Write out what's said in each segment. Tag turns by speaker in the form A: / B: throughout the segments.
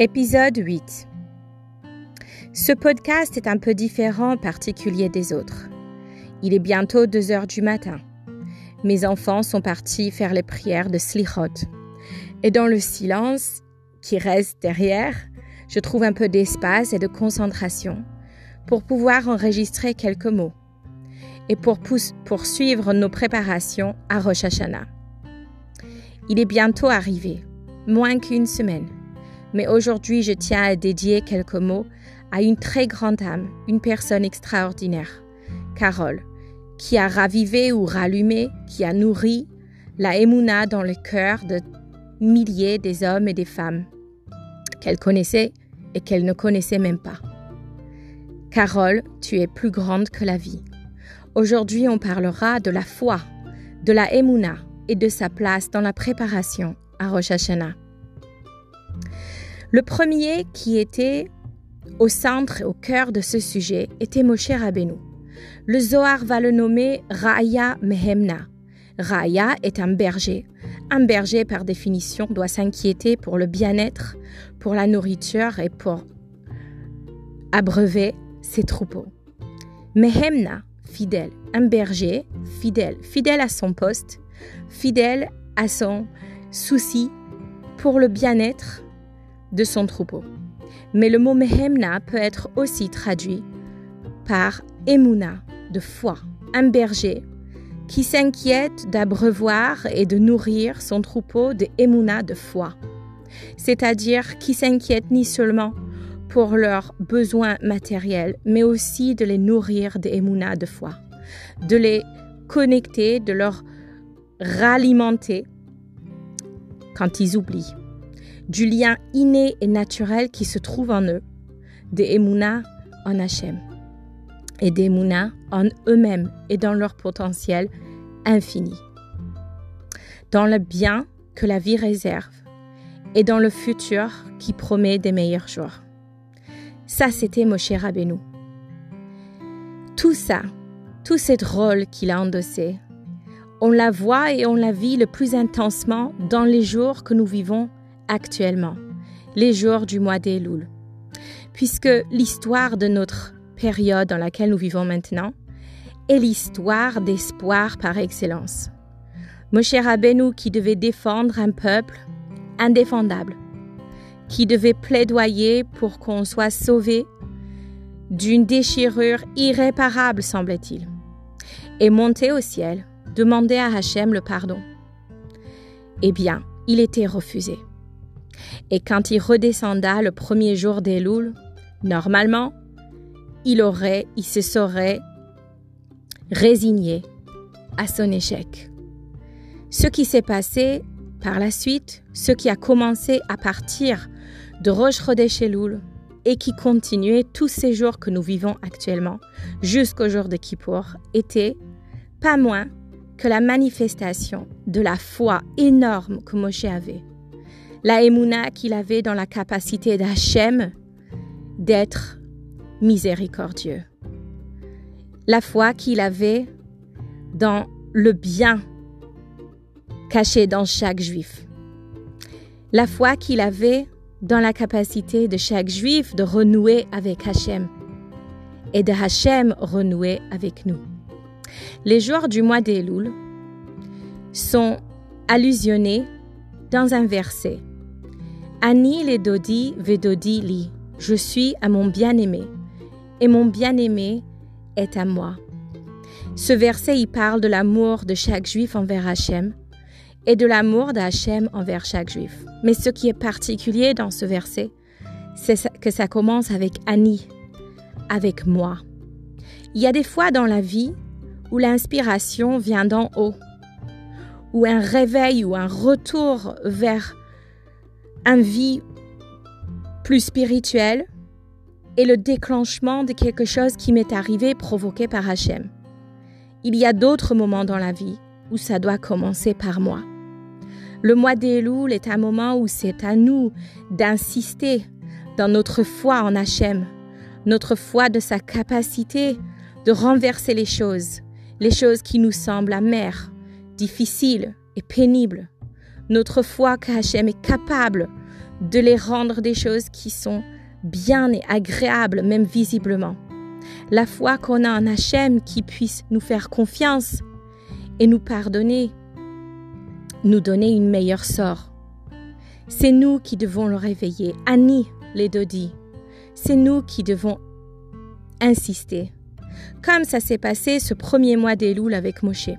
A: Épisode 8 Ce podcast est un peu différent, particulier des autres. Il est bientôt 2 heures du matin. Mes enfants sont partis faire les prières de Slichot. Et dans le silence qui reste derrière, je trouve un peu d'espace et de concentration pour pouvoir enregistrer quelques mots et pour poursuivre nos préparations à Rosh Hashanah. Il est bientôt arrivé, moins qu'une semaine, mais aujourd'hui je tiens à dédier quelques mots à une très grande âme, une personne extraordinaire, Carole, qui a ravivé ou rallumé, qui a nourri la émouna dans le cœur de milliers des hommes et des femmes qu'elle connaissait et qu'elle ne connaissait même pas. Carole, tu es plus grande que la vie. Aujourd'hui, on parlera de la foi, de la émouna et de sa place dans la préparation à Rosh Hashanah. Le premier qui était au centre et au cœur de ce sujet était Moshe Rabbeinu. Le Zohar va le nommer Raya Mehemna. Raya est un berger. Un berger, par définition, doit s'inquiéter pour le bien-être, pour la nourriture et pour abreuver ses troupeaux. Mehemna, fidèle. Un berger, fidèle. Fidèle à son poste, fidèle à son souci pour le bien-être de son troupeau. Mais le mot Mehemna peut être aussi traduit par Emuna, de foi, un berger qui s'inquiète d'abreuvoir et de nourrir son troupeau de Emuna de foi, c'est-à-dire qui s'inquiète ni seulement pour leurs besoins matériels, mais aussi de les nourrir de Emuna de foi, de les connecter, de leur ralimenter quand ils oublient, du lien inné et naturel qui se trouve en eux, de Emuna en Hachem et des Mouna en eux-mêmes et dans leur potentiel infini. Dans le bien que la vie réserve et dans le futur qui promet des meilleurs jours. Ça, c'était Moshe Rabbeinu. Tout ça, tous ces rôles qu'il a endossés, on la voit et on la vit le plus intensement dans les jours que nous vivons actuellement, les jours du mois d'Elul. Puisque l'histoire de notre période dans laquelle nous vivons maintenant est l'histoire d'espoir par excellence. Moshe Rabbeinu qui devait défendre un peuple indéfendable, qui devait plaidoyer pour qu'on soit sauvé d'une déchirure irréparable, semble-t-il, et monter au ciel, demander à Hachem le pardon. Eh bien, il était refusé. Et quand il redescenda le premier jour des Louls, normalement, il aurait, il se serait résigné à son échec. Ce qui s'est passé par la suite, ce qui a commencé à partir de Roche Elul et qui continuait tous ces jours que nous vivons actuellement jusqu'au jour de Kippour, était pas moins que la manifestation de la foi énorme que Moshe avait. La émouna qu'il avait dans la capacité d'Hachem d'être miséricordieux. La foi qu'il avait dans le bien caché dans chaque juif. La foi qu'il avait dans la capacité de chaque juif de renouer avec Hachem et de Hachem renouer avec nous. Les jours du mois d'Elul sont allusionnés dans un verset. Ani le dodi vedodi li. Je suis à mon bien-aimé et mon bien-aimé est à moi. Ce verset y parle de l'amour de chaque juif envers Hachem et de l'amour d'Hachem envers chaque juif. Mais ce qui est particulier dans ce verset, c'est que ça commence avec Annie, avec moi. Il y a des fois dans la vie où l'inspiration vient d'en haut, où un réveil ou un retour vers un vie plus spirituelle et le déclenchement de quelque chose qui m'est arrivé provoqué par Hachem. Il y a d'autres moments dans la vie où ça doit commencer par moi. Le mois d'Elul est un moment où c'est à nous d'insister dans notre foi en Hachem, notre foi de sa capacité de renverser les choses, les choses qui nous semblent amères, difficiles et pénibles. Notre foi que Hachem est capable de les rendre des choses qui sont bien et agréables, même visiblement. La foi qu'on a en Hachem qui puisse nous faire confiance et nous pardonner, nous donner une meilleure sort. C'est nous qui devons le réveiller. Annie, les Dodi. C'est nous qui devons insister. Comme ça s'est passé ce premier mois d'Elul avec Moshe.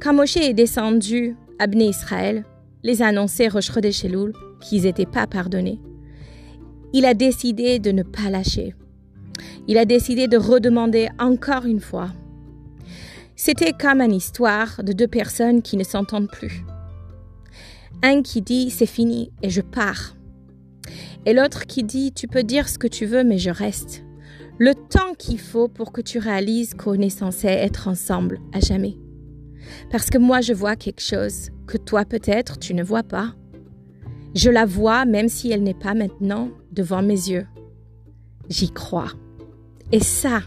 A: Quand Moshe est descendu à Israël, les annoncer Rosh Elul qu'ils n'étaient pas pardonnés. Il a décidé de ne pas lâcher. Il a décidé de redemander encore une fois. C'était comme une histoire de deux personnes qui ne s'entendent plus. Un qui dit c'est fini et je pars. Et l'autre qui dit tu peux dire ce que tu veux mais je reste. Le temps qu'il faut pour que tu réalises qu'on est censé être ensemble à jamais. Parce que moi je vois quelque chose que toi peut-être tu ne vois pas. Je la vois même si elle n'est pas maintenant devant mes yeux. J'y crois. Et ça,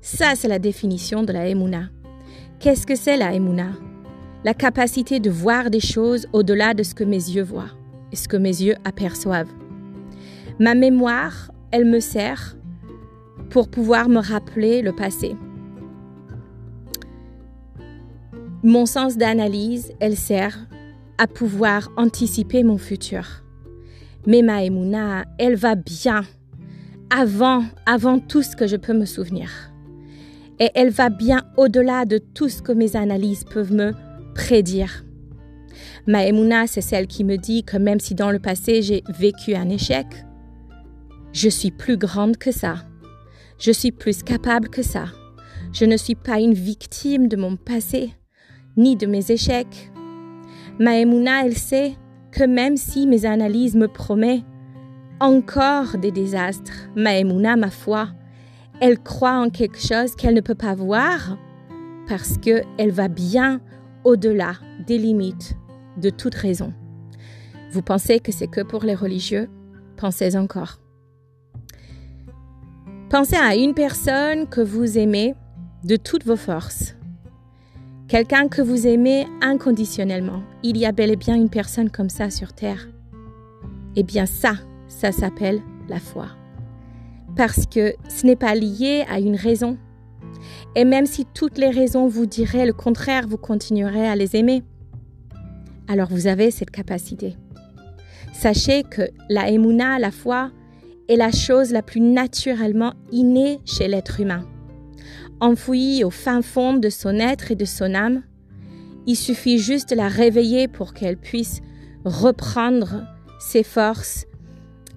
A: ça c'est la définition de la Emouna. Qu'est-ce que c'est la Emouna? La capacité de voir des choses au-delà de ce que mes yeux voient et ce que mes yeux aperçoivent. Ma mémoire, elle me sert pour pouvoir me rappeler le passé. Mon sens d'analyse, elle sert à pouvoir anticiper mon futur. Mais ma Emouna, elle va bien avant, avant tout ce que je peux me souvenir. Et elle va bien au-delà de tout ce que mes analyses peuvent me prédire. Ma Emouna, c'est celle qui me dit que même si dans le passé j'ai vécu un échec, je suis plus grande que ça. Je suis plus capable que ça. Je ne suis pas une victime de mon passé, ni de mes échecs. Ma Emouna, elle sait que même si mes analyses me promettent encore des désastres, Maëmouna, ma foi, elle croit en quelque chose qu'elle ne peut pas voir parce qu'elle va bien au-delà des limites de toute raison. Vous pensez que c'est que pour les religieux? Pensez encore. Pensez à une personne que vous aimez de toutes vos forces. Quelqu'un que vous aimez inconditionnellement. Il y a bel et bien une personne comme ça sur Terre. Eh bien ça, ça s'appelle la foi. Parce que ce n'est pas lié à une raison. Et même si toutes les raisons vous diraient le contraire, vous continuerez à les aimer. Alors vous avez cette capacité. Sachez que la émouna, la foi, est la chose la plus naturellement innée chez l'être humain. Enfouie au fin fond de son être et de son âme, il suffit juste de la réveiller pour qu'elle puisse reprendre ses forces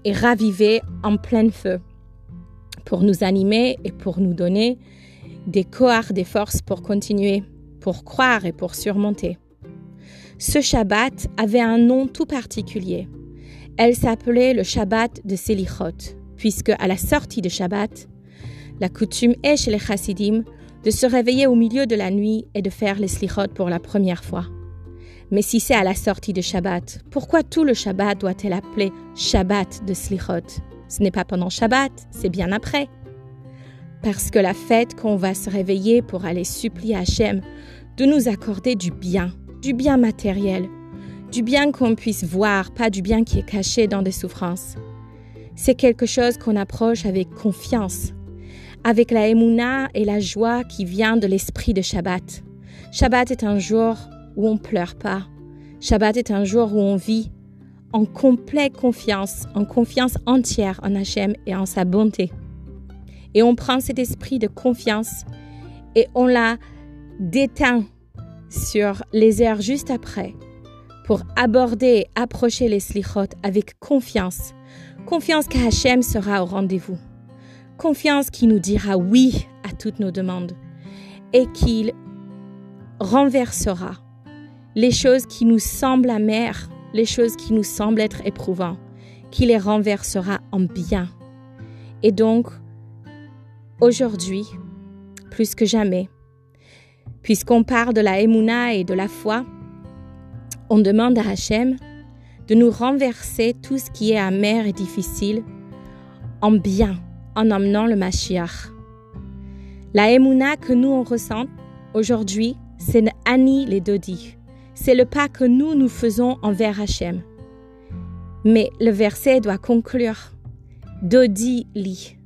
A: et raviver en plein feu pour nous animer et pour nous donner des cohorts des forces pour continuer, pour croire et pour surmonter. Ce Shabbat avait un nom tout particulier. Elle s'appelait le Shabbat de Selichot, puisque à la sortie de Shabbat, la coutume est chez les Chassidim de se réveiller au milieu de la nuit et de faire les Slichot pour la première fois. Mais si c'est à la sortie de Shabbat, pourquoi tout le Shabbat doit-elle appeler Shabbat de Slichot? Ce n'est pas pendant Shabbat, c'est bien après. Parce que la fête qu'on va se réveiller pour aller supplier Hachem de nous accorder du bien, du bien matériel, du bien qu'on puisse voir, pas du bien qui est caché dans des souffrances. C'est quelque chose qu'on approche avec confiance, avec la émouna et la joie qui vient de l'esprit de Shabbat. Shabbat est un jour où on pleure pas. Shabbat est un jour où on vit en complète confiance, en confiance entière en Hachem et en sa bonté. Et on prend cet esprit de confiance et on l'a déteint sur les heures juste après pour aborder et approcher les slichot avec confiance. Confiance qu'Hachem sera au rendez-vous. Confiance qui nous dira oui à toutes nos demandes et qu'il renversera les choses qui nous semblent amères, les choses qui nous semblent être éprouvantes, qui les renversera en bien. Et donc, aujourd'hui, plus que jamais, puisqu'on parle de la émouna et de la foi, on demande à Hachem de nous renverser tout ce qui est amer et difficile en bien, en emmenant le Mashiach. La émouna que nous on ressent aujourd'hui, c'est Annie les Dodi c'est le pas que nous nous faisons envers Hachem. Mais le verset doit conclure. Dodi li.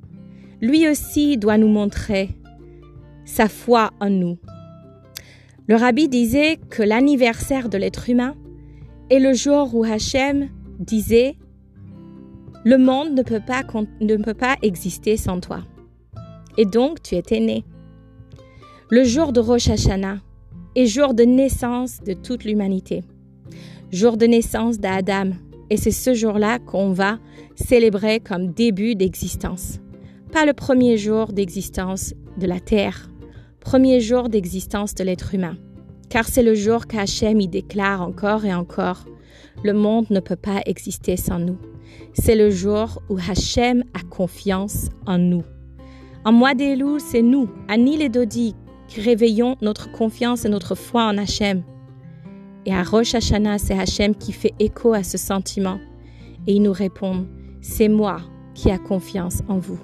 A: Lui aussi doit nous montrer sa foi en nous. Le rabbi disait que l'anniversaire de l'être humain est le jour où Hachem disait Le monde ne peut pas, ne peut pas exister sans toi. Et donc tu étais né. Le jour de Rosh Hashanah est jour de naissance de toute l'humanité, jour de naissance d'Adam, et c'est ce jour-là qu'on va célébrer comme début d'existence. Pas le premier jour d'existence de la Terre, premier jour d'existence de l'être humain, car c'est le jour qu'Hachem y déclare encore et encore le monde ne peut pas exister sans nous. C'est le jour où Hachem a confiance en nous. En mois d'Elul, c'est nous, Anil et Dodi, qui réveillons notre confiance et notre foi en Hachem. Et à Rosh Hashanah, c'est Hachem qui fait écho à ce sentiment. Et il nous répond, c'est moi qui a confiance en vous.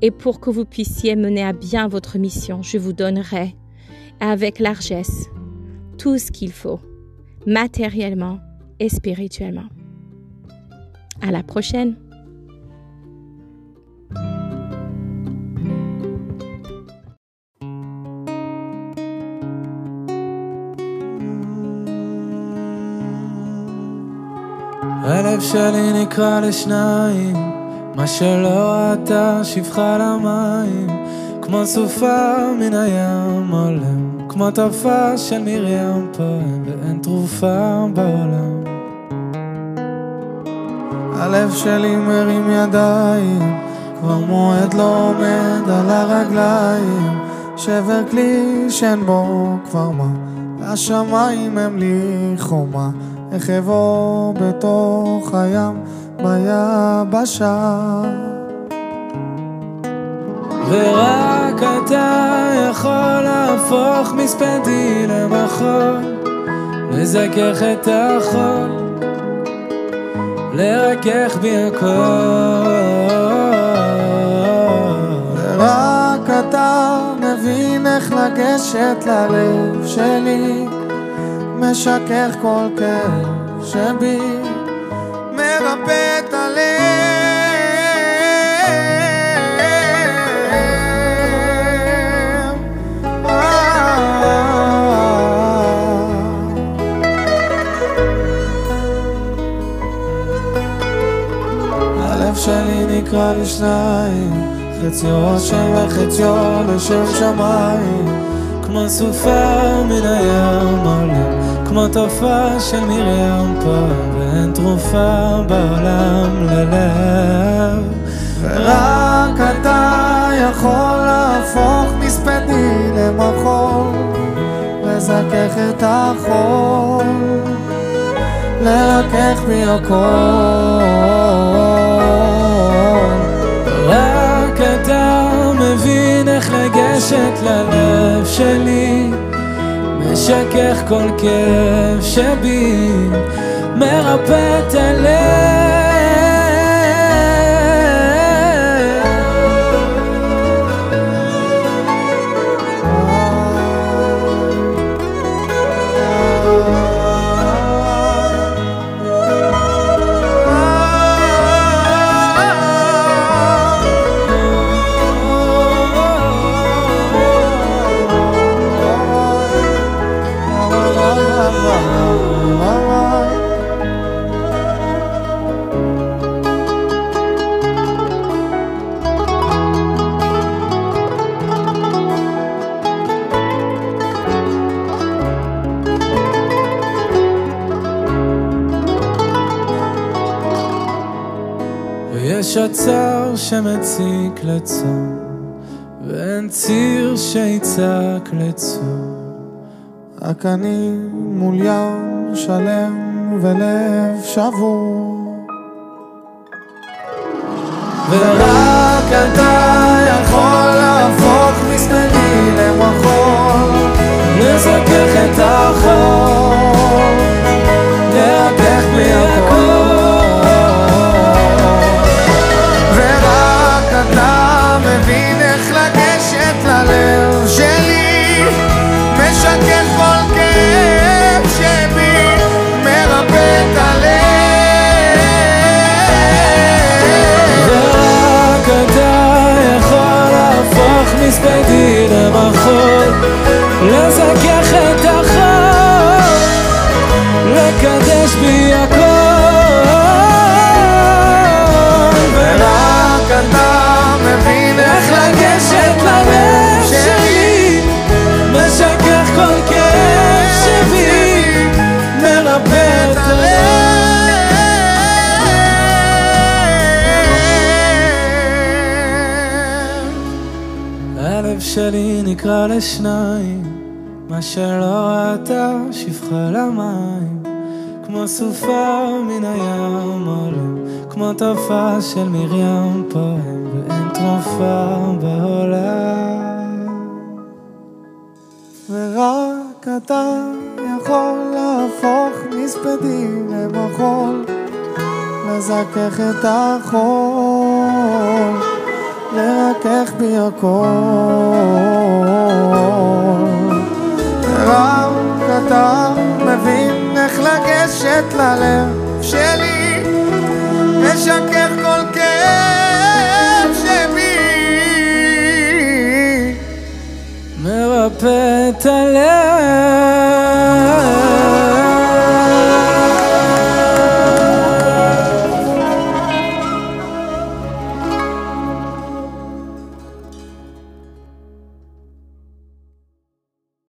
A: Et pour que vous puissiez mener à bien votre mission, je vous donnerai, avec largesse, tout ce qu'il faut, matériellement et spirituellement. À la prochaine!
B: הלב שלי נקרע לשניים, מה שלא ראתה שפחה למים, כמו סופה מן הים עולם, כמו טופה של מרים פועם, ואין תרופה בעולם. הלב שלי מרים ידיים, כבר מועד לא עומד על הרגליים, שבר כלי שאין בו כבר מה, והשמיים הם לי חומה. איך אבוא בתוך הים ביבשה.
C: ורק אתה יכול להפוך מספדי למחול לזכך את החול לרכך בי הכל
B: ורק אתה מבין איך לגשת ללב שלי משכך כל כאב שבי, מרפא את. הלב נקרע לשניים, חציו השם וחציו לשם שמיים.
C: כמו סופה מן הים עולם, כמו תופעה של מרים פעם, ואין תרופה בעולם ללב.
B: ורק אתה יכול להפוך מספדי למחול, לזכך את החול, לרכך בי הכל.
C: לגשת ללב שלי משכך כל כאב שבי מרפא את הלב שמציק לצום, ואין ציר שיצעק לצום.
B: רק אני מול ים שלם ולב שבור. ורק אתה יכול להפוך מסמדי למחול,
C: לזכך את החול, שלי נקרע לשניים. מה שלא ראתה שפחה למים כמו סופה מן הים עולם כמו תופעה של מרים פועם ואין תרופה בעולם.
B: ורק אתה יכול להפוך מספדים למחול, לזכך את החול, לרכך בי הכל. ורק אתה מבין איך לגשת ללב שלי, משכך כל כאב שבי.
C: מרפא את הלב